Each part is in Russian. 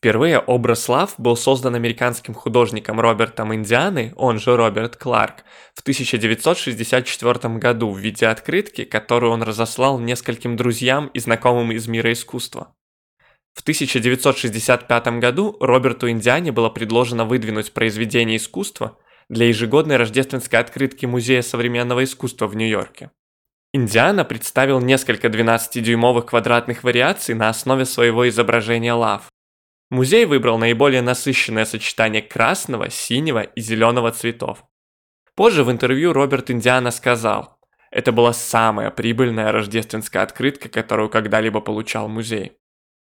Впервые образ Лав был создан американским художником Робертом Индианы, он же Роберт Кларк, в 1964 году в виде открытки, которую он разослал нескольким друзьям и знакомым из мира искусства. В 1965 году Роберту Индиане было предложено выдвинуть произведение искусства для ежегодной рождественской открытки Музея современного искусства в Нью-Йорке. Индиана представил несколько 12-дюймовых квадратных вариаций на основе своего изображения лав. Музей выбрал наиболее насыщенное сочетание красного, синего и зеленого цветов. Позже в интервью Роберт Индиана сказал, это была самая прибыльная рождественская открытка, которую когда-либо получал музей.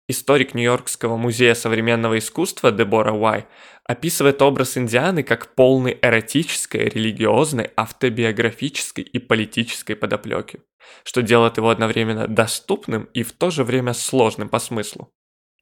Историк Нью-Йоркского музея современного искусства Дебора Уай описывает образ Индианы как полный эротической, религиозной, автобиографической и политической подоплеки, что делает его одновременно доступным и в то же время сложным по смыслу.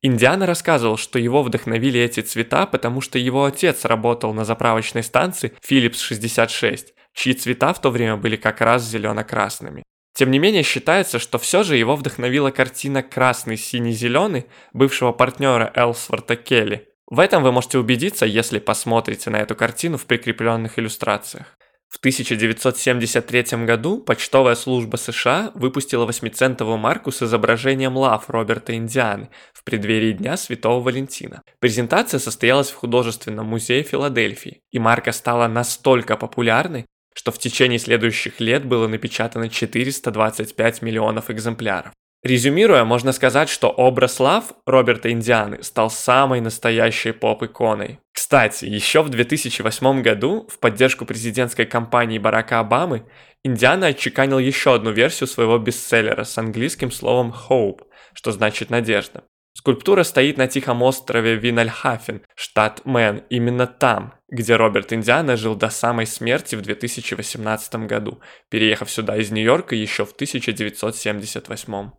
Индиана рассказывал, что его вдохновили эти цвета, потому что его отец работал на заправочной станции Philips 66, чьи цвета в то время были как раз зелено-красными. Тем не менее, считается, что все же его вдохновила картина «Красный, синий, зеленый» бывшего партнера Элсворта Келли. В этом вы можете убедиться, если посмотрите на эту картину в прикрепленных иллюстрациях. В 1973 году почтовая служба США выпустила 8-центовую марку с изображением лав Роберта Индианы в преддверии Дня Святого Валентина. Презентация состоялась в художественном музее Филадельфии, и марка стала настолько популярной, что в течение следующих лет было напечатано 425 миллионов экземпляров. Резюмируя, можно сказать, что образ LOVE Роберта Индианы стал самой настоящей поп-иконой. Кстати, еще в 2008 году в поддержку президентской кампании Барака Обамы Индиана отчеканил еще одну версию своего бестселлера с английским словом «hope», что значит «надежда». Скульптура стоит на тихом острове Винальхафен, штат Мэн, именно там, где Роберт Индиана жил до самой смерти в 2018 году, переехав сюда из Нью-Йорка еще в 1978.